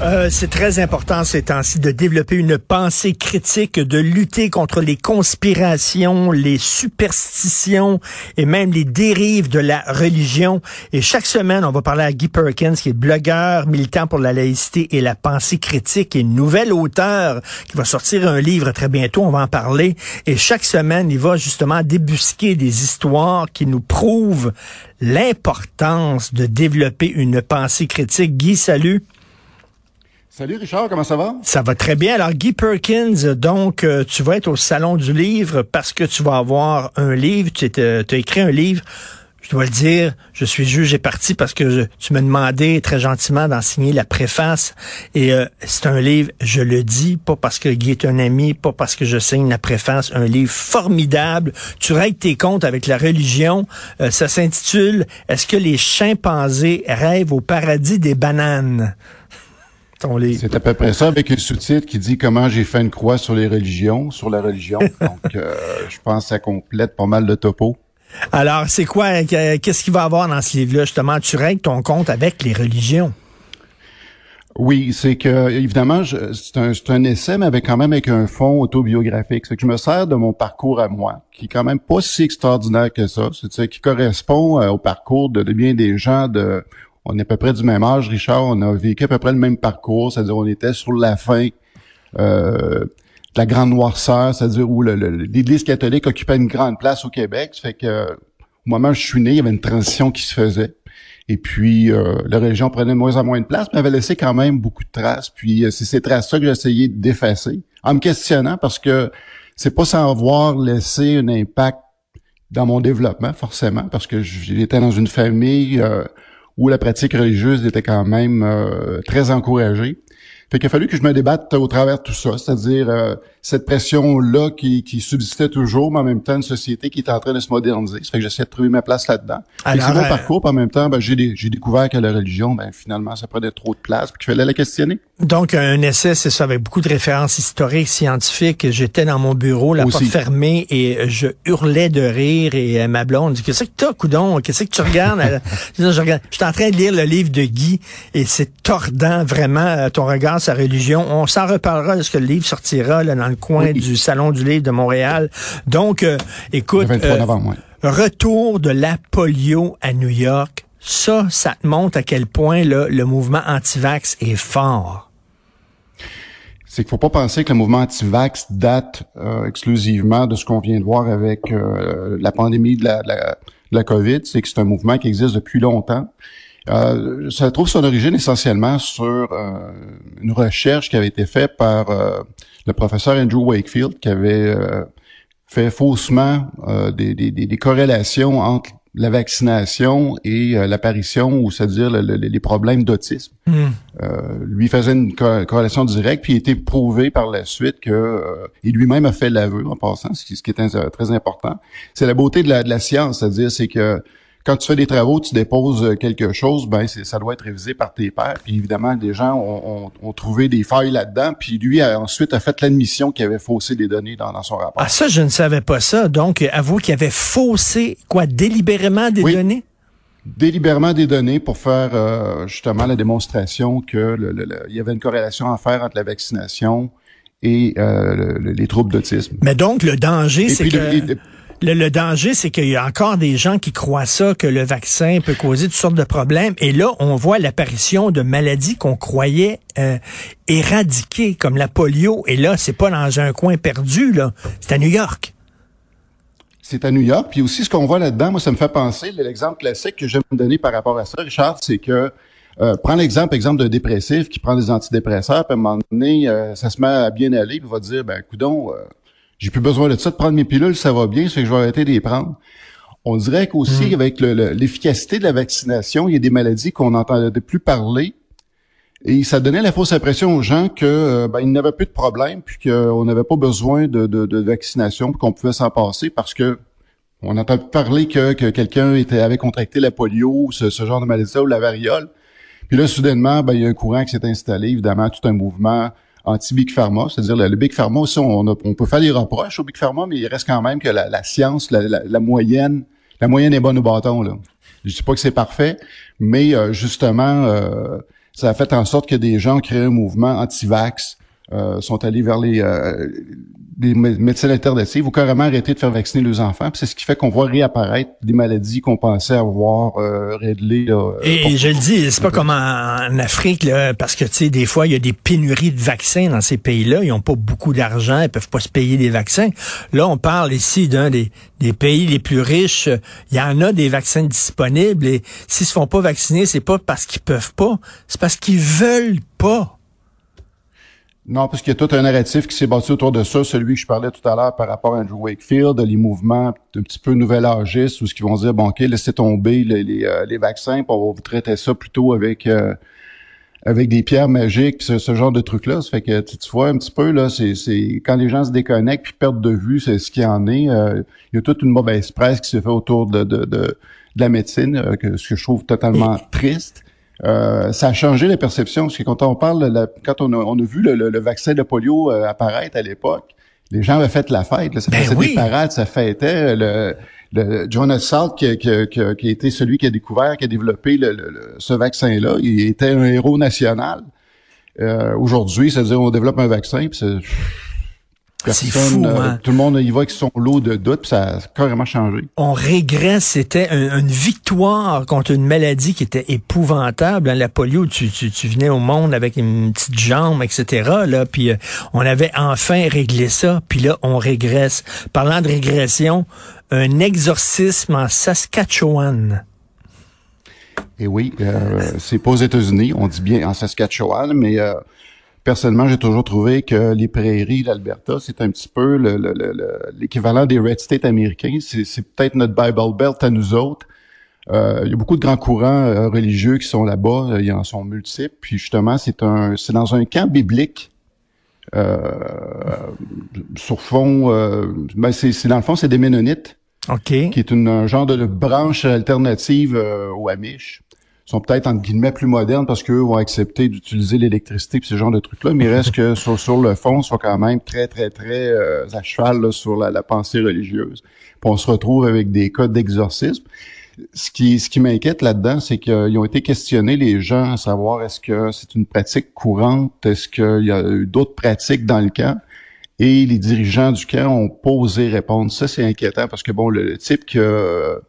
Euh, c'est très important ces temps-ci de développer une pensée critique, de lutter contre les conspirations, les superstitions et même les dérives de la religion. Et chaque semaine, on va parler à Guy Perkins, qui est blogueur, militant pour la laïcité et la pensée critique, et nouvel auteur qui va sortir un livre très bientôt, on va en parler. Et chaque semaine, il va justement débusquer des histoires qui nous prouvent l'importance de développer une pensée critique. Guy, salut. Salut Richard, comment ça va? Ça va très bien. Alors, Guy Perkins, donc, euh, tu vas être au Salon du Livre parce que tu vas avoir un livre. Tu as écrit un livre. Je dois le dire, je suis juge et parti parce que je- tu m'as demandé très gentiment d'en signer la préface. Et euh, c'est un livre, je le dis, pas parce que Guy est un ami, pas parce que je signe la préface, un livre formidable. Tu règles tes comptes avec la religion. Euh, ça s'intitule Est-ce que les chimpanzés rêvent au paradis des bananes? C'est à peu près ça avec un sous-titre qui dit comment j'ai fait une croix sur les religions, sur la religion. Donc, euh, je pense que ça complète pas mal de topos. Alors, c'est quoi, euh, qu'est-ce qu'il va y avoir dans ce livre-là, justement? Tu règles ton compte avec les religions. Oui, c'est que évidemment, c'est un, un essai, mais avec quand même avec un fond autobiographique. C'est que je me sers de mon parcours à moi, qui est quand même pas si extraordinaire que ça. C'est qui correspond euh, au parcours de, de bien des gens de. On est à peu près du même âge, Richard. On a vécu à peu près le même parcours, c'est-à-dire on était sur la fin euh, de la grande noirceur, c'est-à-dire où l'Église catholique occupait une grande place au Québec. Ça fait que au moment où je suis né, il y avait une transition qui se faisait. Et puis, euh, la religion prenait de moins en moins de place, mais avait laissé quand même beaucoup de traces. Puis, euh, c'est ces traces-là que j'ai essayé d'effacer, en me questionnant, parce que c'est pas sans avoir laissé un impact dans mon développement, forcément, parce que j'étais dans une famille où la pratique religieuse était quand même euh, très encouragée. Fait qu'il a fallu que je me débatte au travers de tout ça, c'est-à-dire euh, cette pression-là qui, qui subsistait toujours, mais en même temps une société qui est en train de se moderniser. Ça fait que j'essaie de trouver ma place là-dedans. Alors, C'est mon euh, parcours, puis en même temps, ben, j'ai, dé- j'ai découvert que la religion, ben, finalement, ça prenait trop de place, puis qu'il fallait la questionner. Donc, un essai, c'est ça, avec beaucoup de références historiques, scientifiques. J'étais dans mon bureau, la porte fermée, et je hurlais de rire, et euh, ma blonde dit, qu'est-ce que t'as, coudon? Qu'est-ce que tu regardes? Je dis, je regarde. J'étais en train de lire le livre de Guy, et c'est tordant, vraiment, euh, ton regard, sa religion. On s'en reparlera lorsque le livre sortira, là, dans le coin Oui. du Salon du Livre de Montréal. Donc, euh, écoute... Le 23 euh, novembre, ouais. Retour de la polio à New York. Ça, ça te montre à quel point là, le mouvement anti-vax est fort. c'est qu'il faut pas penser que le mouvement anti-vax date euh, exclusivement de ce qu'on vient de voir avec euh, la pandémie de la, de la, de la COVID. C'est que c'est un mouvement qui existe depuis longtemps. Euh, ça trouve son origine essentiellement sur euh, une recherche qui avait été faite par euh, le professeur Andrew Wakefield, qui avait euh, fait faussement des, des, des- corrélations entre la vaccination et l'apparition, ou c'est-à-dire le- le- les problèmes d'autisme. Euh, lui faisait une co- corrélation directe, puis il a été prouvé par la suite que euh, il lui-même a fait l'aveu en passant, ce qui, ce qui est très important. C'est la beauté de la, de la science, c'est-à-dire c'est que quand tu fais des travaux, tu déposes euh, quelque chose, ben c'est, ça doit être révisé par tes pairs. Puis évidemment, des gens ont, ont- ont trouvé des failles là-dedans, puis lui a ensuite a fait l'admission qu'il avait faussé des données dans, dans son rapport. Ah ça, je ne savais pas ça. Donc, avoue qu'il avait faussé, quoi, délibérément des Oui. données? délibérément des données pour faire euh, justement la démonstration que le- le- le- il y avait une corrélation à faire entre la vaccination et euh, les troubles d'autisme. Mais donc, le danger, c'est que... Le, danger, c'est qu'il y a encore des gens qui croient ça, que le vaccin peut causer toutes sortes de problèmes. Et là, on voit l'apparition de maladies qu'on croyait euh, éradiquées, comme la polio. Et là, c'est pas dans un coin perdu, là. C'est à New York. C'est à New York. Puis aussi, ce qu'on voit là-dedans, moi, ça me fait penser, l'exemple classique que je vais me donner par rapport à ça, Richard, c'est que euh, prends l'exemple, exemple d'un dépressif qui prend des antidépresseurs, puis à un moment donné, euh, ça se met à bien aller, puis va dire, ben, coudon, euh, j'ai plus besoin de ça, de prendre mes pilules, ça va bien, c'est que je vais arrêter de les prendre. On dirait qu'aussi, hmm. avec l'efficacité de la vaccination, il y a des maladies qu'on n'entendait plus parler. Et ça donnait la fausse impression aux gens que euh, ben, n'avaient plus de problème, puis qu'on n'avait pas besoin de, de, de vaccination, qu'on pouvait s'en passer parce que on entend parler que, que quelqu'un était avait contracté la polio, ce, ce genre de maladie ou la variole. Puis là, soudainement, ben, il y a un courant qui s'est installé, évidemment, tout un mouvement anti-Big Pharma, c'est-à-dire le, Big Pharma aussi, on, on, peut faire des reproches au Big Pharma, mais il reste quand même que la, science, la, moyenne, la moyenne est bonne au bâton. Là. Je dis pas que c'est parfait, mais euh, justement, euh, ça a fait en sorte que des gens ont créé un mouvement anti-vax, euh, sont allés vers les, des médecins alternatifs ou carrément arrêter de faire vacciner les enfants. C'est ce qui fait qu'on voit réapparaître des maladies qu'on pensait avoir euh, réglées. et, je le dis, c'est pas comme en, Afrique, là, parce que tu sais, des fois, il y a des pénuries de vaccins dans ces pays-là. Ils ont pas beaucoup d'argent, ils peuvent pas se payer des vaccins. Là, on parle ici d'un des, des pays les plus riches. Il y en a des vaccins disponibles et s'ils se font pas vacciner, c'est pas parce qu'ils peuvent pas, c'est parce qu'ils veulent pas. Non, parce qu'il y a tout un narratif qui s'est bâti autour de ça, celui que je parlais tout à l'heure par rapport à Andrew Wakefield, les mouvements un petit peu nouvel âgistes, où ce qu'ils vont dire, bon, OK, laissez tomber euh, les vaccins, puis on va vous traiter ça plutôt avec euh, avec des pierres magiques, ce, ce genre de trucs-là. Ça fait que tu, vois un petit peu, là, c'est quand les gens se déconnectent puis perdent de vue, c'est ce qu'il y en est. Euh, il y a toute une mauvaise presse qui s'est fait autour de, la médecine, que, ce que je trouve totalement triste. Euh, ça a changé la perception, parce que quand on parle, quand on a, on a vu le, vaccin de polio euh, apparaître à l'époque, les gens avaient fait la fête, là, ça ben faisait des parades, ça fêtait. Le, le Jonas Salk, qui, qui, qui, qui, a été celui qui a découvert, qui a développé le, ce vaccin-là, il était un héros national. Euh, Aujourd'hui, c'est-à-dire on développe un vaccin, puis c'est fou, euh, hein? Tout le monde y va avec son lot de doutes, puis ça a carrément changé. On régresse, c'était une victoire contre une maladie qui était épouvantable. Hein, la polio, tu, tu, tu, venais au monde avec une petite jambe, etc. Là, puis euh, on avait enfin réglé ça, puis là, on régresse. Parlant de régression, un exorcisme en Saskatchewan. Et eh oui, euh, c'est pas aux États-Unis, on dit bien en Saskatchewan, mais personnellement, j'ai toujours trouvé que les prairies, l'Alberta, c'est un petit peu l'équivalent des Red States américains. C'est peut-être notre Bible Belt à nous autres. Euh, il y a beaucoup de grands courants euh, religieux qui sont là-bas. Euh, ils en sont multiples. Puis justement, c'est un, c'est dans un camp biblique. sur fond, ben c'est, dans le fond, c'est des Ménonites. OK. Qui est une, un genre de branche alternative aux Amish sont peut-être entre guillemets plus modernes parce qu'eux vont accepter d'utiliser l'électricité et ce genre de trucs-là, mais reste que sur, le fond, sont quand même très, très, très euh, à cheval sur la, pensée religieuse. Puis on se retrouve avec des cas d'exorcisme. Ce qui, ce qui m'inquiète là-dedans, c'est qu'ils ont été questionnés, les gens, à savoir est-ce que c'est une pratique courante, est-ce qu'il y a eu d'autres pratiques dans le camp? Et les dirigeants du camp ont posé répondre. Ça, c'est inquiétant parce que, bon, le, type que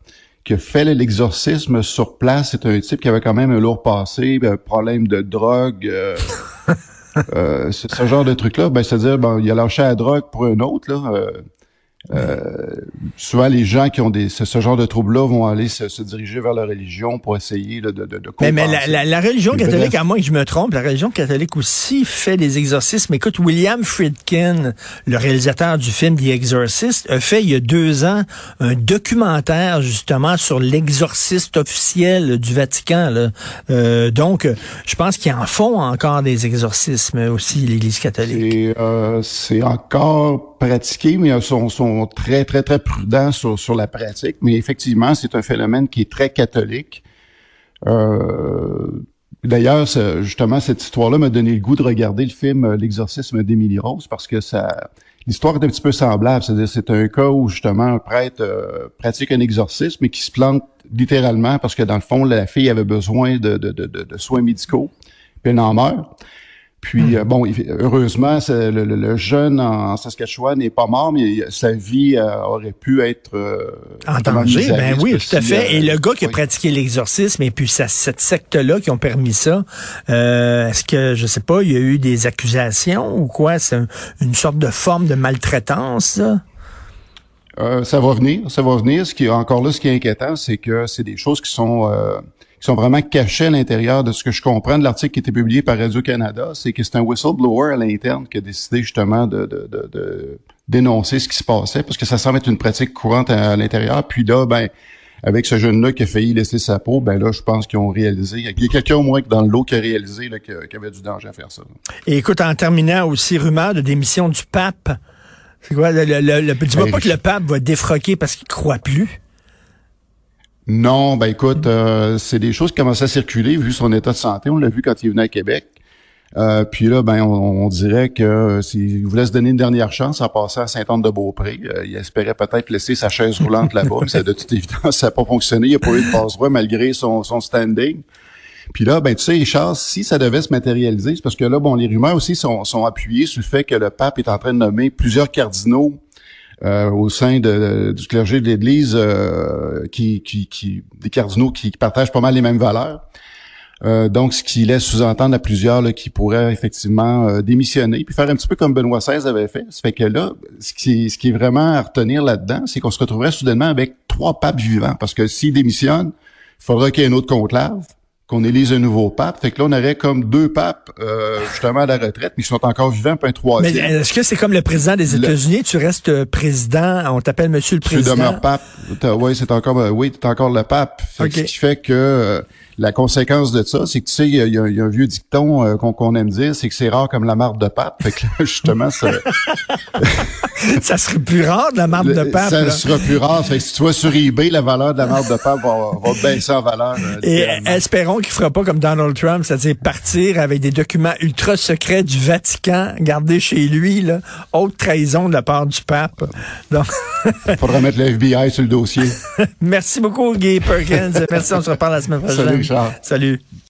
qui a fait l'exorcisme sur place, c'est un type qui avait quand même un lourd passé, un problème de drogue, euh, euh, ce genre de truc-là. Ben, c'est-à-dire, bon, il a lâché la drogue pour un autre, là. Euh, souvent, les gens qui ont des, ce, genre de troubles-là vont aller se, diriger vers la religion pour essayer de, de, de Mais, mais la, religion catholique, à moins que je me trompe, la religion catholique aussi fait des exorcismes. Écoute, William Friedkin, le réalisateur du film The Exorcist, a fait il y a deux ans un documentaire justement sur l'exorciste officiel du Vatican. Là. Euh, donc, je pense qu'ils en font encore des exorcismes aussi, l'Église catholique. C'est euh, encore pratiquer, mais sont, très, très, très prudents sur, sur la pratique. Mais effectivement, c'est un phénomène qui est très catholique. Euh, D'ailleurs, justement, cette histoire-là m'a donné le goût de regarder le film euh, L'exorcisme d'Émilie Rose parce que ça, l'histoire est un petit peu semblable. C'est-à-dire, c'est un cas où justement un prêtre euh, pratique un exorcisme mais qui se plante littéralement parce que dans le fond, la fille avait besoin de, de, de, de soins médicaux, puis elle en meurt. Puis Hmm. euh, bon, heureusement, le, le- le jeune en Saskatchewan n'est pas mort, mais sa vie euh, aurait pu être euh, En danger, ben oui, tout à fait. euh, Et le gars qui a pratiqué l'exorcisme et puis ça- cette secte-là qui ont permis ça, euh, est-ce que, je sais pas, il y a eu des accusations ou quoi? C'est un- une sorte de forme de maltraitance, ça? Euh, ça va venir, ça va venir. Ce qui est encore là, ce qui est inquiétant, c'est que c'est des choses qui sont euh, qui sont vraiment cachées à l'intérieur de ce que je comprends de l'article qui a été publié par Radio Canada. C'est que c'est un whistleblower à l'interne qui a décidé justement de, de, de, de dénoncer ce qui se passait, parce que ça semble être une pratique courante à, à l'intérieur. Puis là, ben avec ce jeune-là qui a failli laisser sa peau, ben là, je pense qu'ils ont réalisé. Il y a quelqu'un au moins dans le lot qui a réalisé qu'il y avait du danger à faire ça. Et écoute, en terminant aussi, rumeur de démission du pape. C'est quoi? Le, le, le- le- dis-moi Ben, pas que le pape va défroquer parce qu'il croit plus. Non, ben écoute, euh, c'est des choses qui commencent à circuler vu son état de santé. On l'a vu quand il venu à Québec. Euh, puis là, ben, on, on dirait que euh, s'il voulait se donner une dernière chance en passant à Saint-Anne-de-Beaupré, euh, il espérait peut-être laisser sa chaise roulante là-bas, mais ça, de toute évidence, ça n'a pas fonctionné. Il n'a pas eu de passe-droit malgré son, son standing. Puis là, ben tu sais, Richard, si ça devait se matérialiser, c'est parce que là, bon, les rumeurs aussi sont, sont appuyées sur le fait que le pape est en train de nommer plusieurs cardinaux euh, au sein de- du clergé de l'Église, euh, qui, qui, qui, des cardinaux qui, partagent pas mal les mêmes valeurs. Euh, donc, ce qui laisse sous-entendre à plusieurs là, qui pourraient effectivement euh, démissionner, puis faire un petit peu comme Benoît XVI avait fait. Ça fait que là, ce qui, ce qui est vraiment à retenir là-dedans, c'est qu'on se retrouverait soudainement avec trois papes vivants, parce que s'ils démissionnent, il faudra qu'il y ait un autre conclave, qu'on élise un nouveau pape. Fait que là, on aurait comme deux papes euh, justement à la retraite, mais qui sont encore vivants, puis un Mais troisième. est-ce que c'est comme le président des Le- États-Unis? Tu restes euh, président, on t'appelle monsieur le Tu président. demeures pape. Oui, c'est encore, euh, oui, t'es encore le pape. Fait que Ok. Ce qui fait que euh, la conséquence de ça, c'est que tu sais, il y a, il y a- il y a un vieux dicton euh, qu'on aime dire, c'est que c'est rare comme la marque de pape. Fait que là, justement, ça, ça serait plus rare de la marque de pape. ça là. sera plus rare. Fait que si tu vas sur eBay, la valeur de la marque de pape va, va baisser en valeur. euh, Et espérons qu'il fera pas comme Donald Trump, c'est-à-dire partir avec des documents ultra secrets du Vatican gardés chez lui, là. Haute trahison de la part du pape. Donc, Faudra mettre le FBI sur le dossier. merci beaucoup, Guy Perkins. Merci, on se reparle la semaine prochaine. Salut, Salut.